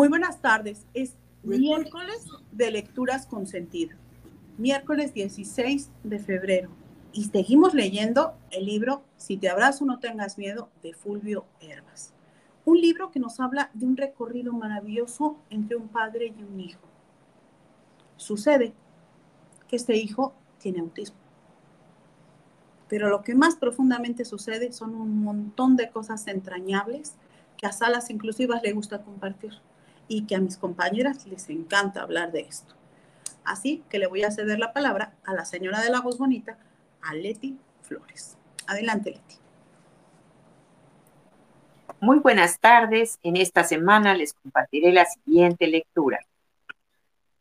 Muy buenas tardes. Es miércoles de lecturas con sentido. Miércoles 16 de febrero. Y seguimos leyendo el libro Si te abrazo no tengas miedo de Fulvio Herbas. Un libro que nos habla de un recorrido maravilloso entre un padre y un hijo. Sucede que este hijo tiene autismo. Pero lo que más profundamente sucede son un montón de cosas entrañables que a salas inclusivas le gusta compartir y que a mis compañeras les encanta hablar de esto. Así que le voy a ceder la palabra a la señora de la voz bonita, a Leti Flores. Adelante, Leti. Muy buenas tardes. En esta semana les compartiré la siguiente lectura.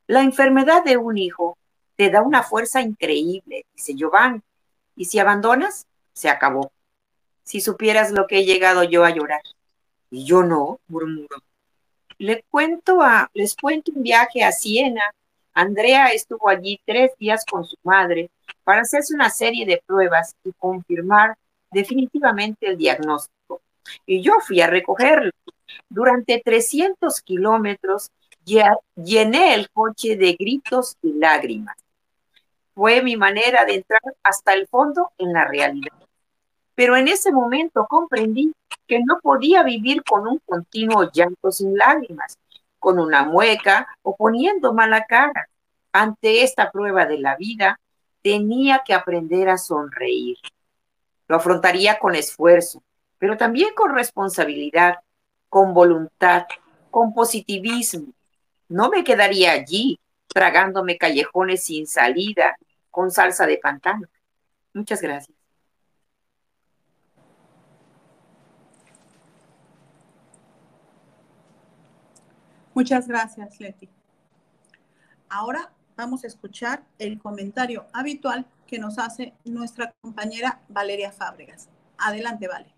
La enfermedad de un hijo te da una fuerza increíble, dice Giovanni, y si abandonas, se acabó. Si supieras lo que he llegado yo a llorar. Y yo no, murmuro les cuento, a, les cuento un viaje a Siena. Andrea estuvo allí tres días con su madre para hacerse una serie de pruebas y confirmar definitivamente el diagnóstico. Y yo fui a recogerlo. Durante 300 kilómetros llené el coche de gritos y lágrimas. Fue mi manera de entrar hasta el fondo en la realidad. Pero en ese momento comprendí que no podía vivir con un continuo llanto sin lágrimas, con una mueca o poniendo mala cara. Ante esta prueba de la vida, tenía que aprender a sonreír. Lo afrontaría con esfuerzo, pero también con responsabilidad, con voluntad, con positivismo. No me quedaría allí tragándome callejones sin salida con salsa de pantano. Muchas gracias. Muchas gracias, Leti. Ahora vamos a escuchar el comentario habitual que nos hace nuestra compañera Valeria Fábregas. Adelante, Vale.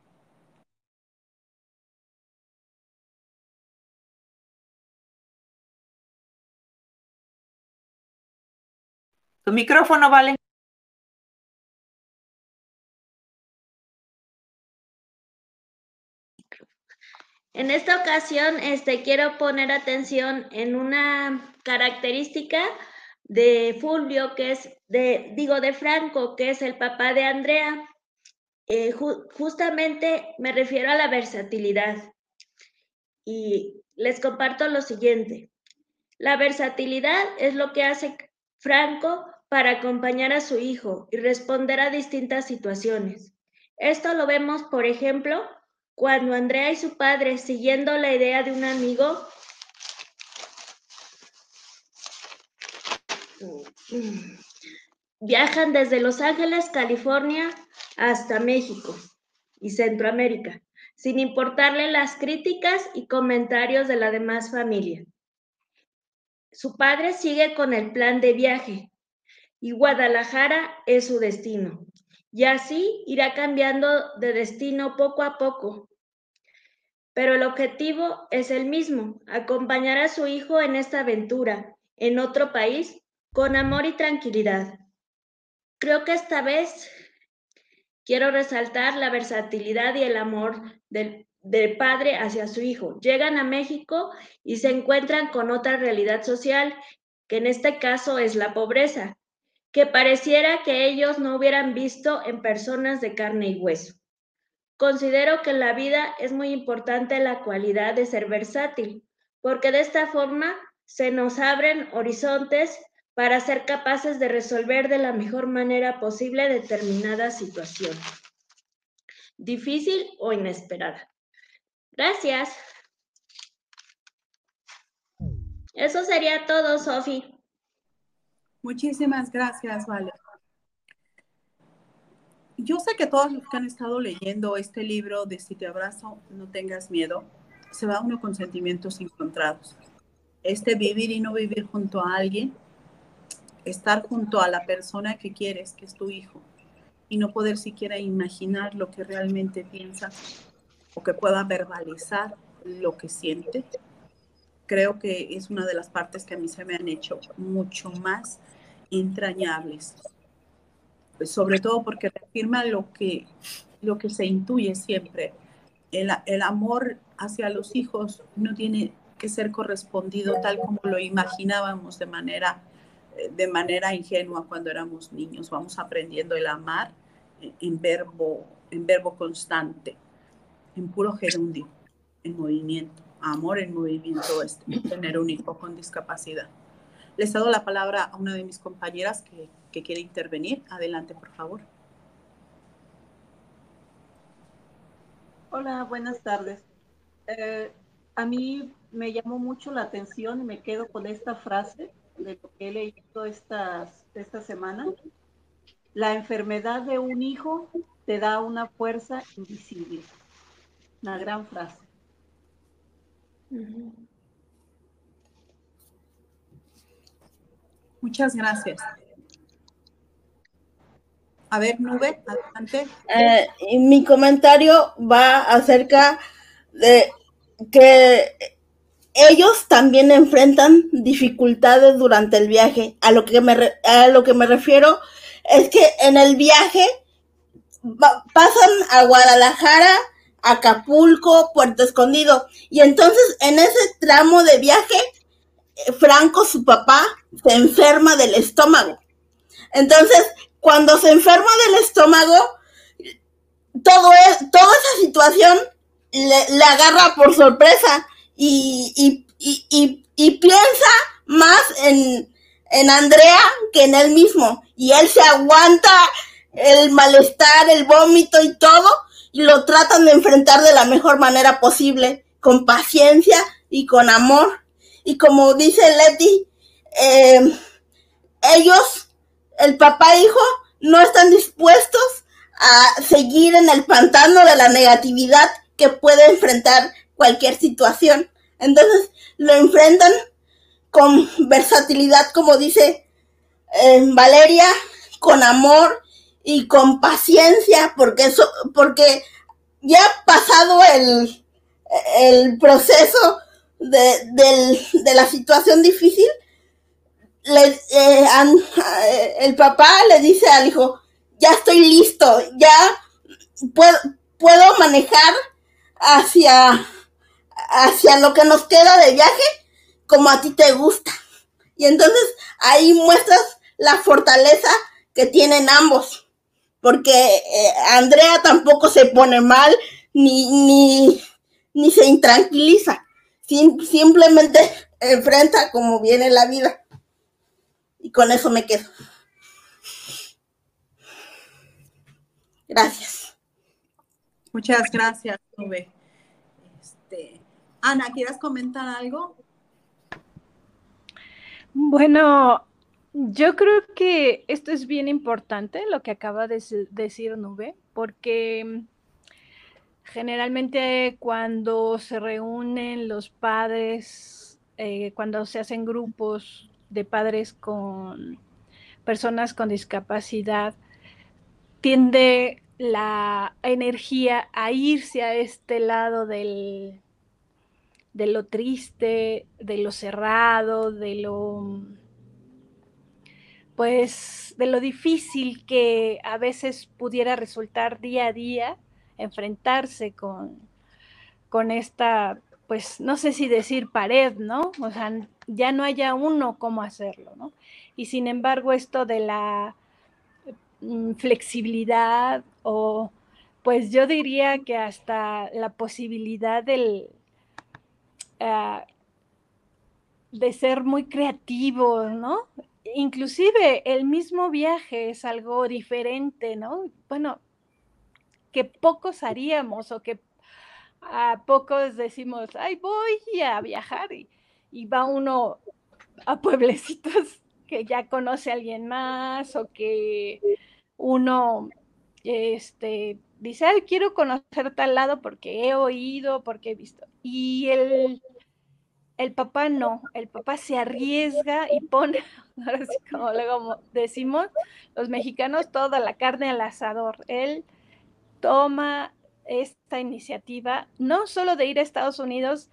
Tu micrófono, Vale. En esta ocasión, este, quiero poner atención en una característica de Fulvio, que es de, digo, de Franco, que es el papá de Andrea. Eh, justamente me refiero a la versatilidad. Y les comparto lo siguiente. La versatilidad es lo que hace Franco para acompañar a su hijo y responder a distintas situaciones. Esto lo vemos, por ejemplo, cuando Andrea y su padre, siguiendo la idea de un amigo, viajan desde Los Ángeles, California, hasta México y Centroamérica, sin importarle las críticas y comentarios de la demás familia. Su padre sigue con el plan de viaje y Guadalajara es su destino y así irá cambiando de destino poco a poco. Pero el objetivo es el mismo, acompañar a su hijo en esta aventura, en otro país, con amor y tranquilidad. Creo que esta vez quiero resaltar la versatilidad y el amor del, del padre hacia su hijo. Llegan a México y se encuentran con otra realidad social, que en este caso es la pobreza, que pareciera que ellos no hubieran visto en personas de carne y hueso. Considero que en la vida es muy importante la cualidad de ser versátil, porque de esta forma se nos abren horizontes para ser capaces de resolver de la mejor manera posible determinada situación, difícil o inesperada. Gracias. Eso sería todo, Sofi. Muchísimas gracias, Vale. Yo sé que todos los que han estado leyendo este libro de Si te abrazo, no tengas miedo, se va uno con sentimientos encontrados. Este vivir y no vivir junto a alguien, estar junto a la persona que quieres, que es tu hijo, y no poder siquiera imaginar lo que realmente piensa o que pueda verbalizar lo que siente, creo que es una de las partes que a mí se me han hecho mucho más entrañables, sobre todo porque reafirma lo que, lo que se intuye siempre. El, el amor hacia los hijos no tiene que ser correspondido tal como lo imaginábamos de manera, de manera ingenua cuando éramos niños. Vamos aprendiendo el amar en verbo, en verbo constante, en puro gerundio, en movimiento. Amor en movimiento es tener un hijo con discapacidad. Les dado la palabra a una de mis compañeras que, que quiere intervenir. Adelante, por favor. Hola, buenas tardes. Eh, a mí me llamó mucho la atención y me quedo con esta frase de lo que he leído estas, esta semana. La enfermedad de un hijo te da una fuerza invisible. Una gran frase. Muchas gracias. A ver, Nube, adelante. Eh, mi comentario va acerca de que ellos también enfrentan dificultades durante el viaje. A lo que me, a lo que me refiero es que en el viaje pasan a Guadalajara, Acapulco, Puerto Escondido. Y entonces en ese tramo de viaje, Franco, su papá, se enferma del estómago. Entonces, cuando se enferma del estómago, todo toda esa situación le, agarra por sorpresa y, piensa más en, en Andrea que en él mismo. Y él se aguanta el malestar, el vómito y todo, y lo tratan de enfrentar de la mejor manera posible, con paciencia y con amor. Y como dice Leti, eh, ellos el papá e hijo no están dispuestos a seguir en el pantano de la negatividad que puede enfrentar cualquier situación. Entonces lo enfrentan con versatilidad, como dice Valeria, con amor y con paciencia, porque eso, porque ya ha pasado el, el proceso de, de la situación difícil, le, eh, el papá le dice al hijo, ya estoy listo, ya puedo, puedo manejar hacia, hacia lo que nos queda de viaje como a ti te gusta. Y entonces ahí muestras la fortaleza que tienen ambos, porque eh, Andrea tampoco se pone mal ni, ni, ni se intranquiliza, simplemente enfrenta como viene la vida. Y con eso me quedo. Gracias. Muchas gracias, Nube. Este, Ana, ¿quieres comentar algo? Bueno, yo creo que esto es bien importante, lo que acaba de decir Nube, porque generalmente cuando se reúnen los padres, eh, cuando se hacen grupos de padres con personas con discapacidad, tiende la energía a irse a este lado del, de lo triste, de lo cerrado, de lo pues de lo difícil que a veces pudiera resultar día a día enfrentarse con, con esta pues no sé si decir pared, ¿no? O sea, ya no haya uno cómo hacerlo, ¿no? Y sin embargo, esto de la mm, flexibilidad o pues yo diría que hasta la posibilidad del, ah, de ser muy creativo, ¿no? Inclusive el mismo viaje es algo diferente, ¿no? Bueno, que pocos haríamos o que a pocos decimos, ay, voy a viajar y, va uno a pueblecitos que ya conoce a alguien más o que uno este, dice, ay, quiero conocer tal lado porque he oído, porque he visto. Y el, el papá no, el papá se arriesga y pone, como luego decimos, los mexicanos, toda la carne al asador. Él toma esta iniciativa, no solo de ir a Estados Unidos,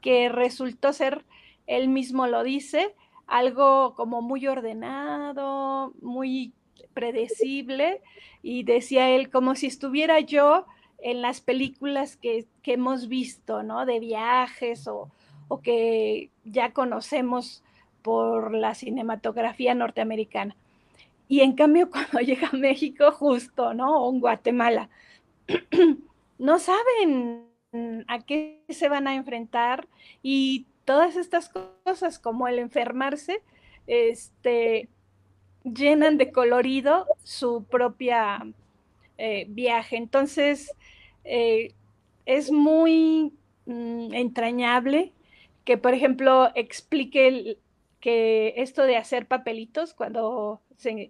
que resultó ser, él mismo lo dice, algo como muy ordenado, muy predecible, y decía él, como si estuviera yo en las películas que, hemos visto, ¿no? De viajes o, o que ya conocemos por la cinematografía norteamericana. Y en cambio, cuando llega a México, justo, ¿no? O en Guatemala, no saben a qué se van a enfrentar y todas estas cosas como el enfermarse, este, llenan de colorido su propia eh, viaje. Entonces, eh, es muy mm, entrañable que, por ejemplo, explique que esto de hacer papelitos cuando se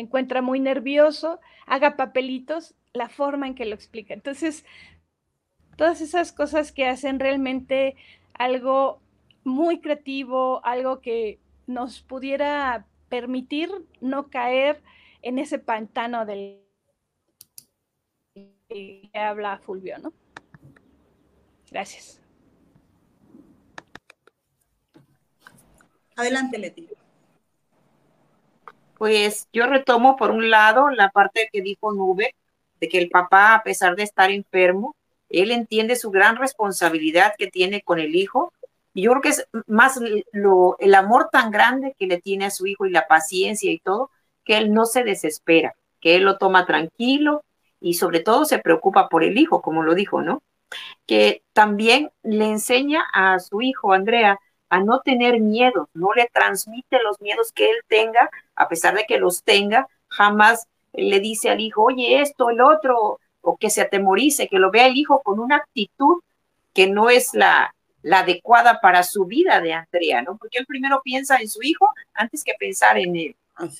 encuentra muy nervioso, haga papelitos, la forma en que lo explica. Entonces, todas esas cosas que hacen realmente algo muy creativo, algo que nos pudiera permitir no caer en ese pantano del que habla Fulvio, ¿no? Gracias. Adelante, Leti. Pues yo retomo por un lado la parte que dijo Nube, de que el papá, a pesar de estar enfermo, él entiende su gran responsabilidad que tiene con el hijo. Y yo creo que es más lo, el amor tan grande que le tiene a su hijo y la paciencia y todo, que él no se desespera, que él lo toma tranquilo y sobre todo se preocupa por el hijo, como lo dijo, ¿no? Que también le enseña a su hijo, Andrea, a no tener miedo, no le transmite los miedos que él tenga, a pesar de que los tenga, jamás le dice al hijo, oye, esto, el otro, o que se atemorice, que lo vea el hijo con una actitud que no es la, la adecuada para su vida de Andrea, ¿no? Porque él primero piensa en su hijo antes que pensar en él.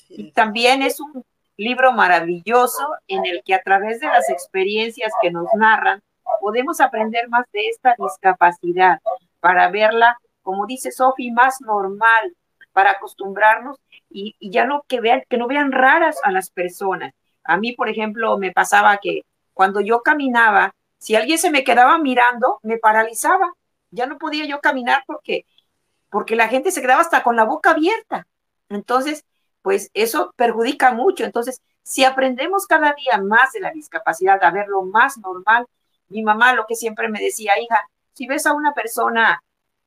Y también es un libro maravilloso en el que a través de las experiencias que nos narran podemos aprender más de esta discapacidad para verla como dice Sofi, más normal para acostumbrarnos y, ya no que vean, que no vean raras a las personas. A mí, por ejemplo, me pasaba que cuando yo caminaba, si alguien se me quedaba mirando, me paralizaba. Ya no podía yo caminar porque, porque la gente se quedaba hasta con la boca abierta. Entonces, pues eso perjudica mucho. Entonces, si aprendemos cada día más de la discapacidad, a verlo más normal, mi mamá lo que siempre me decía, hija, si ves a una persona,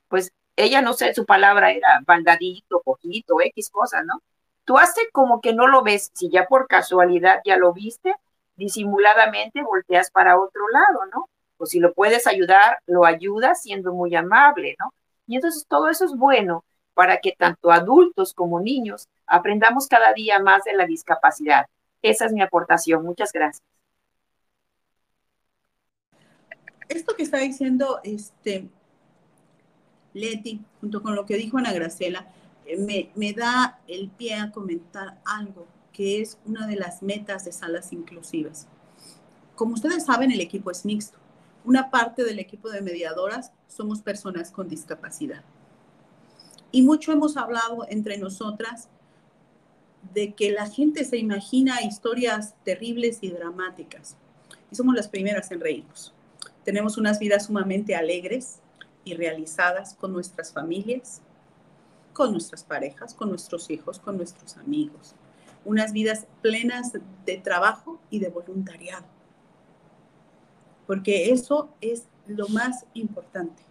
pues ella no sé, su palabra era baldadito, poquito, X cosas, ¿no? Tú haces como que no lo ves, si ya por casualidad ya lo viste, disimuladamente volteas para otro lado, ¿no? O si lo puedes ayudar, lo ayudas siendo muy amable, ¿no? Y entonces todo eso es bueno para que tanto adultos como niños aprendamos cada día más de la discapacidad. Esa es mi aportación. Muchas gracias. Esto que está diciendo este, Leti, junto con lo que dijo Ana Gracela, eh, me, da el pie a comentar algo que es una de las metas de salas inclusivas. Como ustedes saben, el equipo es mixto. Una parte del equipo de mediadoras somos personas con discapacidad. Y mucho hemos hablado entre nosotras de que la gente se imagina historias terribles y dramáticas. Y somos las primeras en reírnos. Tenemos unas vidas sumamente alegres, y realizadas con nuestras familias, con nuestras parejas, con nuestros hijos, con nuestros amigos. Unas vidas plenas de trabajo y de voluntariado. Porque eso es lo más importante.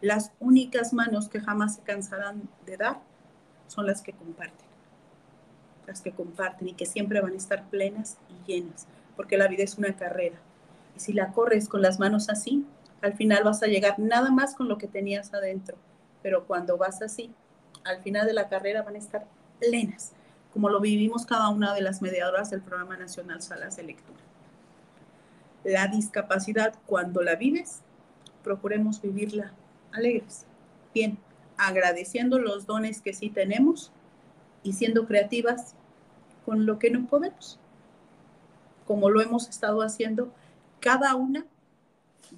Las únicas manos que jamás se cansarán de dar son las que comparten. Las que comparten y que siempre van a estar plenas y llenas. Porque la vida es una carrera. Y si la corres con las manos así, al final vas a llegar nada más con lo que tenías adentro. Pero cuando vas así, al final de la carrera van a estar plenas, como lo vivimos cada una de las mediadoras del Programa Nacional Salas de Lectura. La discapacidad, cuando la vives, procuremos vivirla alegres, bien, agradeciendo los dones que sí tenemos y siendo creativas con lo que no podemos, como lo hemos estado haciendo cada una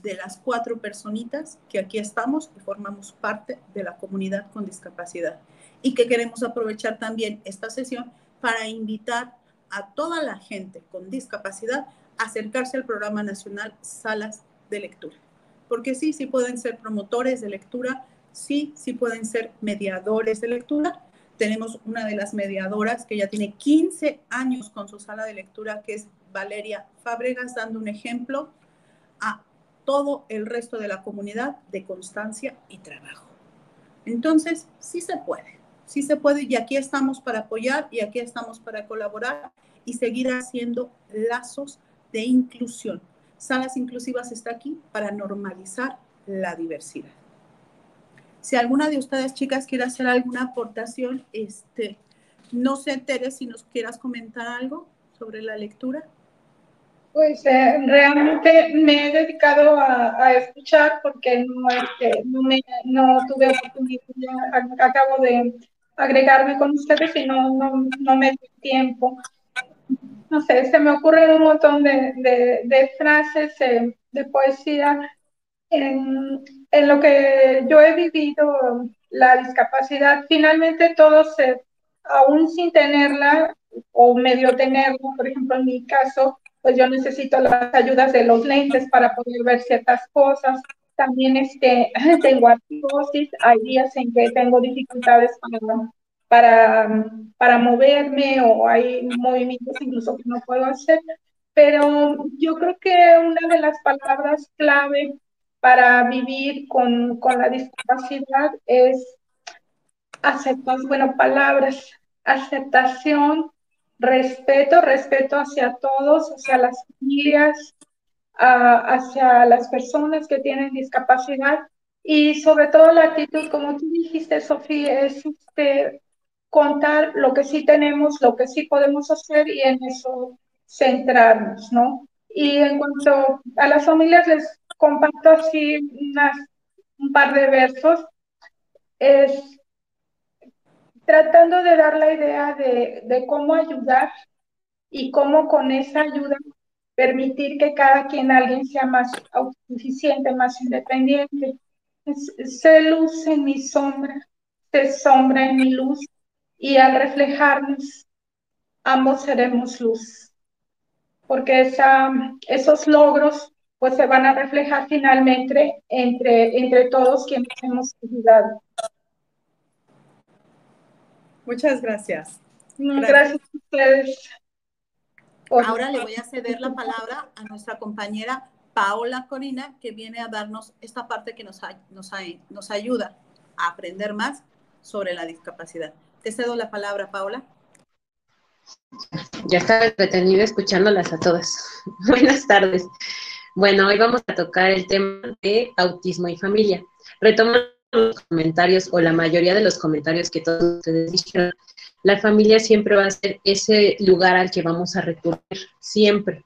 de las cuatro personitas que aquí estamos y formamos parte de la comunidad con discapacidad. Y que queremos aprovechar también esta sesión para invitar a toda la gente con discapacidad a acercarse al programa nacional Salas de Lectura. Porque sí, sí pueden ser promotores de lectura, sí, sí pueden ser mediadores de lectura. Tenemos una de las mediadoras que ya tiene 15 años con su sala de lectura, que es Valeria Fábregas, dando un ejemplo a todo el resto de la comunidad de constancia y trabajo. Entonces, sí se puede, sí se puede y aquí estamos para apoyar y aquí estamos para colaborar y seguir haciendo lazos de inclusión. Salas Inclusivas está aquí para normalizar la diversidad. Si alguna de ustedes, chicas, quiere hacer alguna aportación, este, no sé, Tere, si nos quieras comentar algo sobre la lectura. Pues eh, realmente me he dedicado a, escuchar porque no, este, no, me, no tuve oportunidad, acabo de agregarme con ustedes y no, no, no me dio tiempo. No sé, se me ocurren un montón de, de, frases eh, de poesía en, en, lo que yo he vivido, la discapacidad. Finalmente todos, aún sin tenerla o medio tenerla, por ejemplo en mi caso, pues yo necesito las ayudas de los lentes para poder ver ciertas cosas. También este, tengo artrosis, hay días en que tengo dificultades para, para, para moverme o hay movimientos incluso que no puedo hacer. Pero yo creo que una de las palabras clave para vivir con, con la discapacidad es aceptar, bueno, palabras, aceptación, respeto, respeto hacia todos, hacia las familias, hacia las personas que tienen discapacidad y sobre todo la actitud, como tú dijiste, Sofía, es este, contar lo que sí tenemos, lo que sí podemos hacer y en eso centrarnos, ¿no? Y en cuanto a las familias, les comparto así un par de versos. Es tratando de dar la idea de, cómo ayudar y cómo con esa ayuda permitir que cada quien, alguien sea más autosuficiente, más independiente. Se luz en mi sombra, se sombra en mi luz y al reflejarnos, ambos seremos luz. Porque esa, esos logros pues se van a reflejar finalmente entre, entre todos quienes hemos ayudado. Muchas gracias. Gracias, a ustedes. Ahora le voy a ceder la palabra a nuestra compañera Paola Corina, que viene a darnos esta parte que nos, nos, nos ayuda a aprender más sobre la discapacidad. Te cedo la palabra, Paola. Ya estaba entretenido escuchándolas a todas. Buenas tardes. Bueno, hoy vamos a tocar el tema de autismo y familia. Retomando los comentarios o la mayoría de los comentarios que todos ustedes dijeron, la familia siempre va a ser ese lugar al que vamos a recurrir, siempre.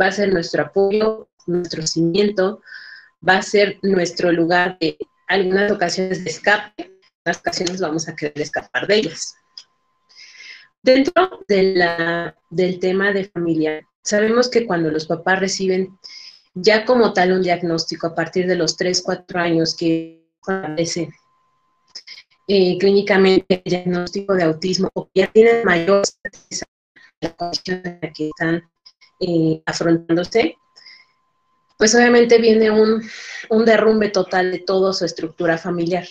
Va a ser nuestro apoyo, nuestro cimiento, va a ser nuestro lugar de algunas ocasiones de escape, en otras ocasiones vamos a querer escapar de ellas. Dentro de la, del tema de familia, sabemos que cuando los papás reciben ya como tal un diagnóstico a partir de los 3, 4 años que establece eh, clínicamente el diagnóstico de autismo o ya tienen mayor la condición en la que están eh, afrontándose, pues obviamente viene un, derrumbe total de toda su estructura familiar.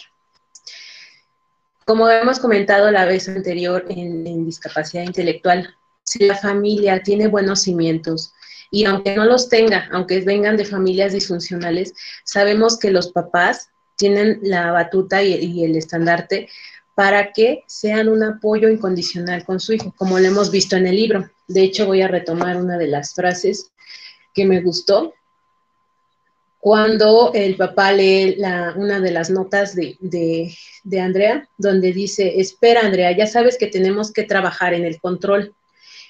Como hemos comentado la vez anterior en discapacidad intelectual, si la familia tiene buenos cimientos, y aunque no los tenga, aunque vengan de familias disfuncionales, sabemos que los papás tienen la batuta y, el estandarte para que sean un apoyo incondicional con su hijo, como lo hemos visto en el libro. De hecho, voy a retomar una de las frases que me gustó. Cuando el papá lee una de las notas de, Andrea, donde dice, espera Andrea, ya sabes que tenemos que trabajar en el control.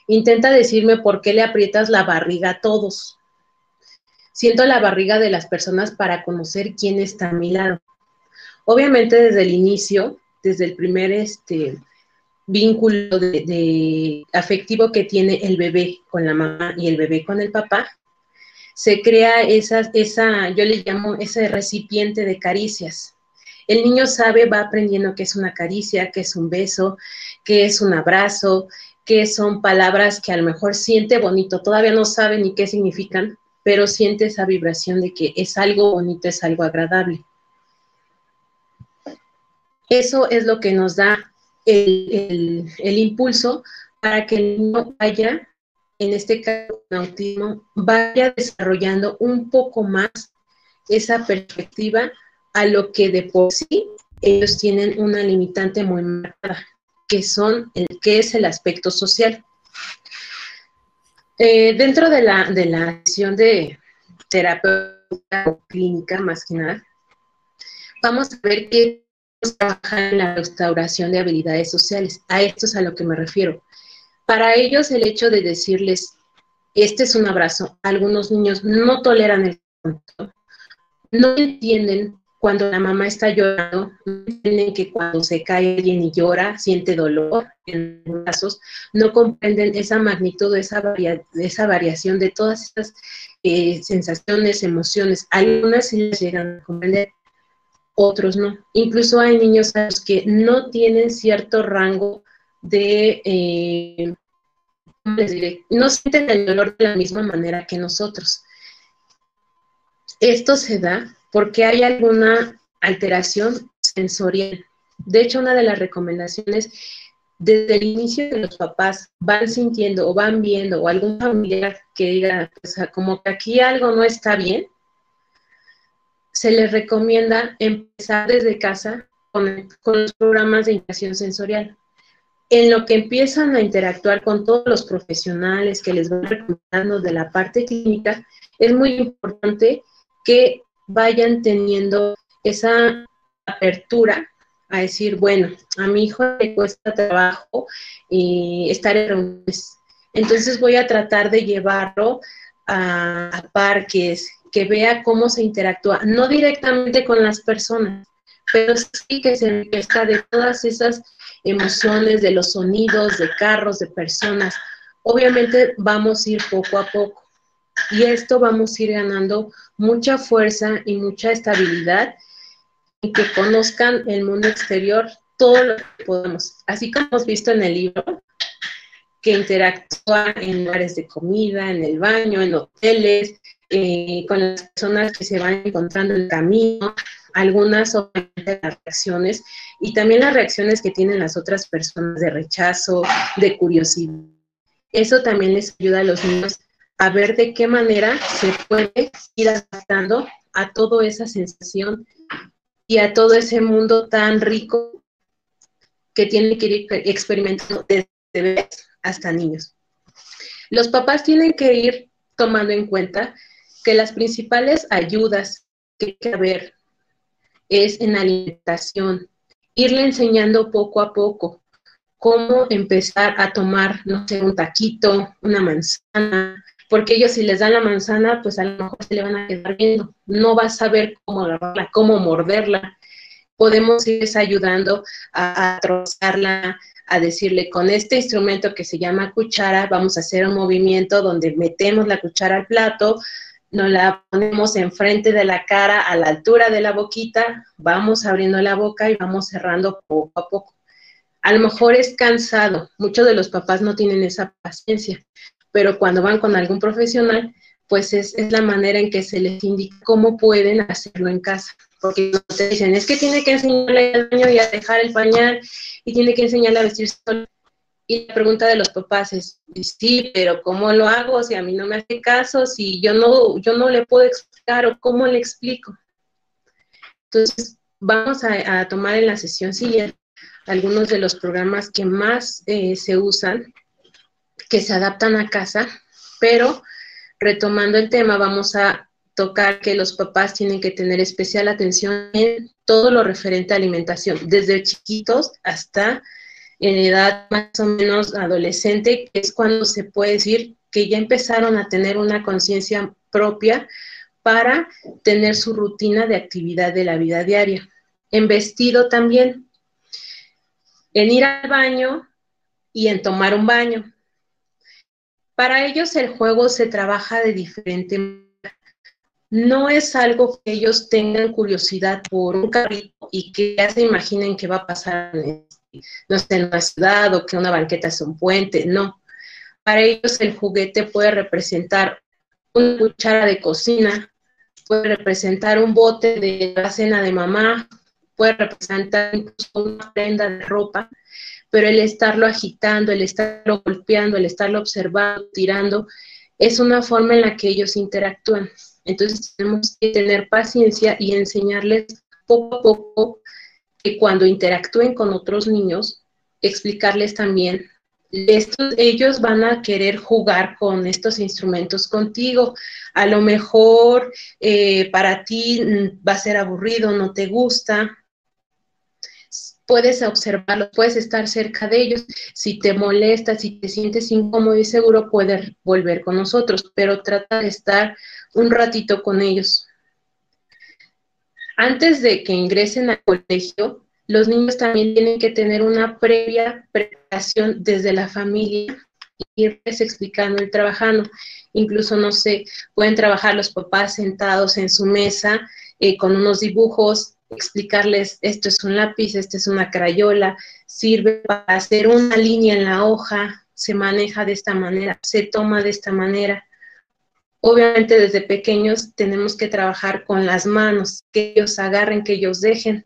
Intenta decirme por qué le aprietas la barriga a todos. Siento la barriga de las personas para conocer quién está a mi lado. Obviamente desde el inicio, desde el primer este, vínculo afectivo que tiene el bebé con la mamá y el bebé con el papá, se crea esa, esa, yo le llamo ese recipiente de caricias. El niño sabe, va aprendiendo qué es una caricia, qué es un beso, qué es un abrazo, qué son palabras que a lo mejor siente bonito, todavía no sabe ni qué significan, pero siente esa vibración de que es algo bonito, es algo agradable. Eso es lo que nos da el, impulso para que el niño vaya, en este caso el autismo, vaya desarrollando un poco más esa perspectiva a lo que de por sí ellos tienen una limitante muy marcada, que son el que es el aspecto social. Eh, dentro de la, de la sesión de terapia clínica, más que nada, vamos a ver que trabajar en la restauración de habilidades sociales. A esto es a lo que me refiero. Para ellos el hecho de decirles, este es un abrazo, algunos niños no toleran el contacto, no entienden cuando la mamá está llorando, entienden que cuando se cae alguien y llora, siente dolor en los brazos, no comprenden esa magnitud, esa, variación de todas esas eh, sensaciones, emociones. Algunas sí las llegan a comprender, otros no. Incluso hay niños que no tienen cierto rango de, eh, les diré? No sienten el dolor de la misma manera que nosotros. Esto se da porque hay alguna alteración sensorial. De hecho, una de las recomendaciones desde el inicio que los papás van sintiendo o van viendo o algún familiar que diga, pues, como que aquí algo no está bien, se les recomienda empezar desde casa con, los programas de integración sensorial. En lo que empiezan a interactuar con todos los profesionales que les van recomendando de la parte clínica, es muy importante que vayan teniendo esa apertura a decir, bueno, a mi hijo le cuesta trabajo y estar en reuniones. Entonces voy a tratar de llevarlo a, parques, que vea cómo se interactúa, no directamente con las personas, pero sí que se empieza de todas esas emociones, de los sonidos, de carros, de personas. Obviamente vamos a ir poco a poco y esto vamos a ir ganando mucha fuerza y mucha estabilidad y que conozcan el mundo exterior todo lo que podamos. Así como hemos visto en el libro, que interactúa en lugares de comida, en el baño, en hoteles, eh, con las personas que se van encontrando en el camino, algunas obviamente las reacciones y también las reacciones que tienen las otras personas de rechazo, de curiosidad. Eso también les ayuda a los niños a ver de qué manera se puede ir adaptando a toda esa sensación y a todo ese mundo tan rico que tiene que ir experimentando desde bebés hasta niños. Los papás tienen que ir tomando en cuenta que las principales ayudas que hay que haber es en alimentación, irle enseñando poco a poco cómo empezar a tomar, no sé, un taquito, una manzana, porque ellos si les dan la manzana, pues a lo mejor se le van a quedar viendo, no va a saber cómo agarrarla, cómo morderla. Podemos ir ayudando a, a trozarla, a decirle con este instrumento que se llama cuchara, vamos a hacer un movimiento donde metemos la cuchara al plato, nos la ponemos enfrente de la cara a la altura de la boquita, vamos abriendo la boca y vamos cerrando poco a poco. A lo mejor es cansado, muchos de los papás no tienen esa paciencia, pero cuando van con algún profesional, pues es, la manera en que se les indica cómo pueden hacerlo en casa. Porque te dicen, es que tiene que enseñarle al baño y a dejar el pañal, y tiene que enseñarle a vestir solo. Y la pregunta de los papás es, sí, pero ¿cómo lo hago si a mí no me hace caso, si yo no, yo no le puedo explicar o cómo le explico? Entonces, vamos a, tomar en la sesión siguiente algunos de los programas que más eh, se usan, que se adaptan a casa, pero retomando el tema, vamos a tocar que los papás tienen que tener especial atención en todo lo referente a alimentación, desde chiquitos hasta en edad más o menos adolescente, que es cuando se puede decir que ya empezaron a tener una conciencia propia para tener su rutina de actividad de la vida diaria. En vestido también, en ir al baño y en tomar un baño. Para ellos el juego se trabaja de diferente manera. No es algo que ellos tengan curiosidad por un carrito y que ya se imaginen que va a pasar en no sé, en una ciudad o que una banqueta es un puente, no. Para ellos el juguete puede representar una cuchara de cocina, puede representar un bote de la cena de mamá, puede representar incluso una prenda de ropa, pero el estarlo agitando, el estarlo golpeando, el estarlo observando, tirando, es una forma en la que ellos interactúan. Entonces tenemos que tener paciencia y enseñarles poco a poco que cuando interactúen con otros niños, explicarles también, estos, ellos van a querer jugar con estos instrumentos contigo. A lo mejor eh, para ti mm, va a ser aburrido, no te gusta, puedes observarlos, puedes estar cerca de ellos. Si te molesta, si te sientes incómodo y seguro, puedes volver con nosotros, pero trata de estar un ratito con ellos. Antes de que ingresen al colegio, los niños también tienen que tener una previa preparación desde la familia, irles explicando y trabajando. Incluso, no sé, pueden trabajar los papás sentados en su mesa eh, con unos dibujos, explicarles esto es un lápiz, esto es una crayola, sirve para hacer una línea en la hoja, se maneja de esta manera, se toma de esta manera. Obviamente desde pequeños tenemos que trabajar con las manos, que ellos agarren, que ellos dejen.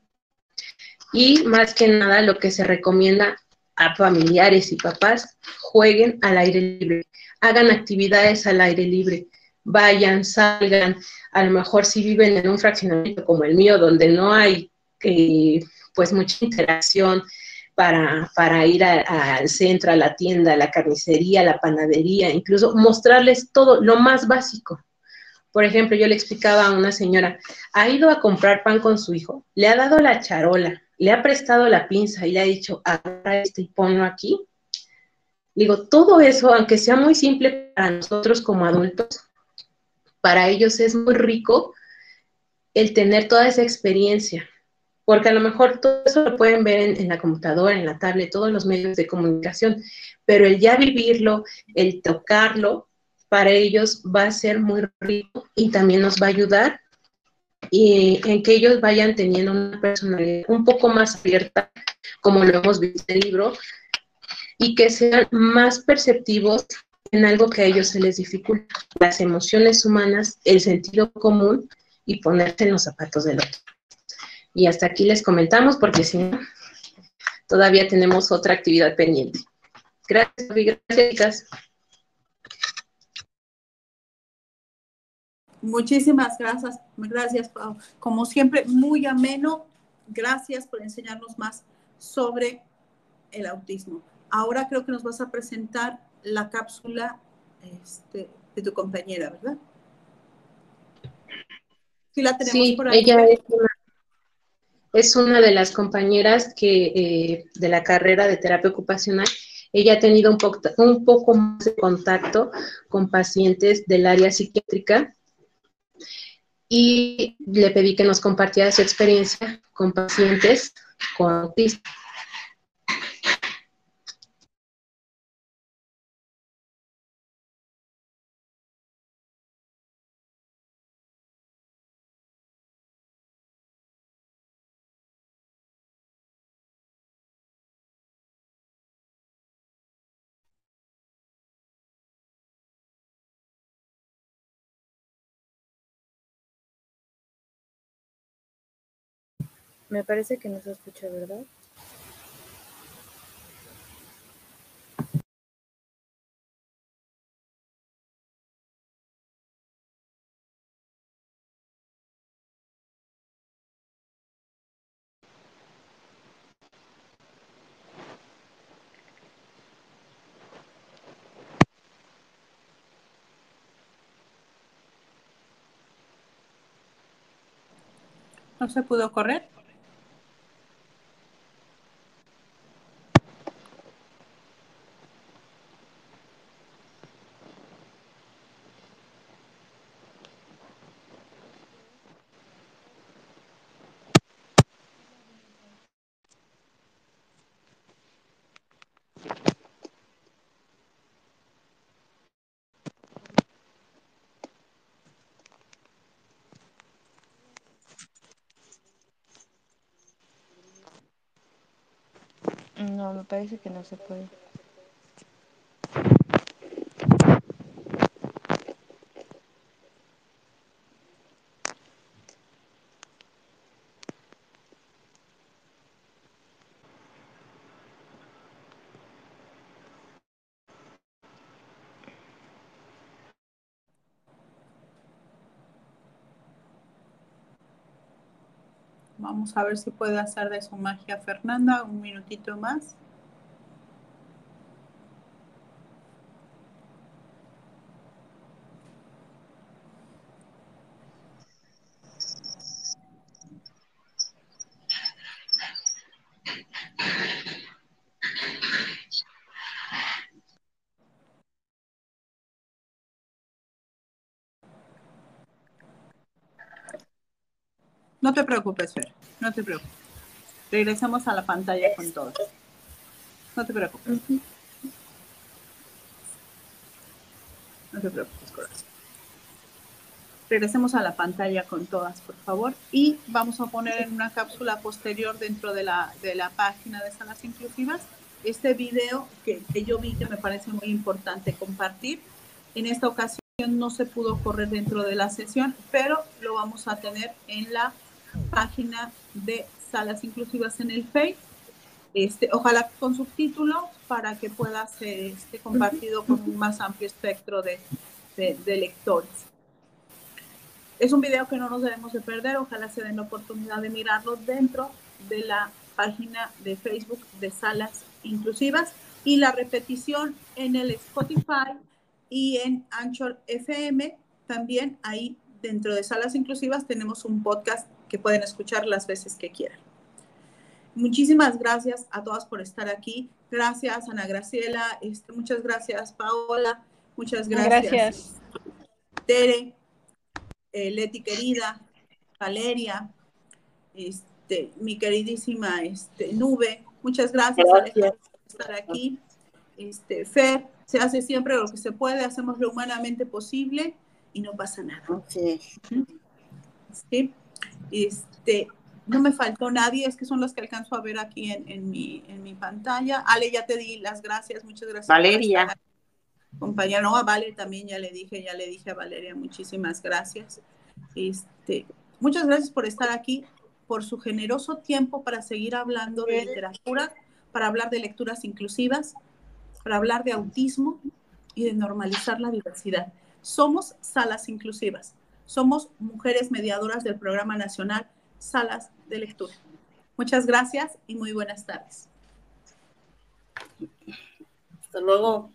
Y más que nada lo que se recomienda a familiares y papás, jueguen al aire libre, hagan actividades al aire libre, vayan, salgan, a lo mejor si viven en un fraccionamiento como el mío, donde no hay eh, pues mucha interacción para, para ir al centro, a la tienda, a la carnicería, a la panadería, incluso mostrarles todo lo más básico. Por ejemplo, yo le explicaba a una señora, ha ido a comprar pan con su hijo, le ha dado la charola, le ha prestado la pinza y le ha dicho, agarra este y ponlo aquí. Digo, todo eso, aunque sea muy simple para nosotros como adultos, para ellos es muy rico el tener toda esa experiencia, porque a lo mejor todo eso lo pueden ver en, la computadora, en la tablet, todos los medios de comunicación, pero el ya vivirlo, el tocarlo, para ellos va a ser muy rico y también nos va a ayudar y en que ellos vayan teniendo una personalidad un poco más abierta, como lo hemos visto en el libro, y que sean más perceptivos en algo que a ellos se les dificulta, las emociones humanas, el sentido común y ponerse en los zapatos del otro. Y hasta aquí les comentamos porque si no, todavía tenemos otra actividad pendiente. Gracias, gracias. Muchísimas gracias, gracias, Pau. Como siempre, muy ameno. Gracias por enseñarnos más sobre el autismo. Ahora creo que nos vas a presentar la cápsula este, de tu compañera, ¿verdad? Sí, la tenemos por ahí. Ella es una, de las compañeras que eh, de la carrera de terapia ocupacional. Ella ha tenido un, poco, un poco más de contacto con pacientes del área psiquiátrica y le pedí que nos compartiera su experiencia con pacientes con autismo. Me parece que no se escucha, ¿verdad? ¿No se pudo correr? No, me parece que no se puede. Vamos a ver si puede hacer de su magia Fernanda un minutito más. No te preocupes, Fer, no te preocupes. Regresemos a la pantalla con todo. No te preocupes. No te preocupes, corazón. Regresemos a la pantalla con todas, por favor. Y vamos a poner en una cápsula posterior dentro de la, de la página de salas inclusivas este video que, que yo vi que me parece muy importante compartir. En esta ocasión no se pudo correr dentro de la sesión, pero lo vamos a tener en la página de salas inclusivas en el Face. Este, ojalá con subtítulo para que pueda ser este, compartido con un más amplio espectro de, de, de, lectores. Es un video que no nos debemos de perder, ojalá se den la oportunidad de mirarlo dentro de la página de Facebook de Salas Inclusivas y la repetición en el Spotify y en Anchor FM, también ahí dentro de Salas Inclusivas tenemos un podcast que pueden escuchar las veces que quieran. Muchísimas gracias a todas por estar aquí. Gracias, Ana Graciela. Este, muchas gracias, Paola. Muchas gracias. Gracias. Tere, eh, Leti querida, Valeria, este, mi queridísima este, Nube. Muchas gracias, Gracias. por estar aquí. Este, Fer, se hace siempre lo que se puede, hacemos lo humanamente posible y no pasa nada. ¿Sí? Este, no me faltó nadie, es que son los que alcanzo a ver aquí en, en, mi, en mi pantalla. Ale, ya te di las gracias, muchas gracias. Valeria. Compañera, no, a Vale también ya le dije, ya le dije a Valeria, muchísimas gracias. Este, muchas gracias por estar aquí, por su generoso tiempo para seguir hablando de literatura, para hablar de lecturas inclusivas, para hablar de autismo y de normalizar la diversidad. Somos salas inclusivas, somos mujeres mediadoras del Programa Nacional Salas de Lectura. Muchas gracias y muy buenas tardes. Hasta luego.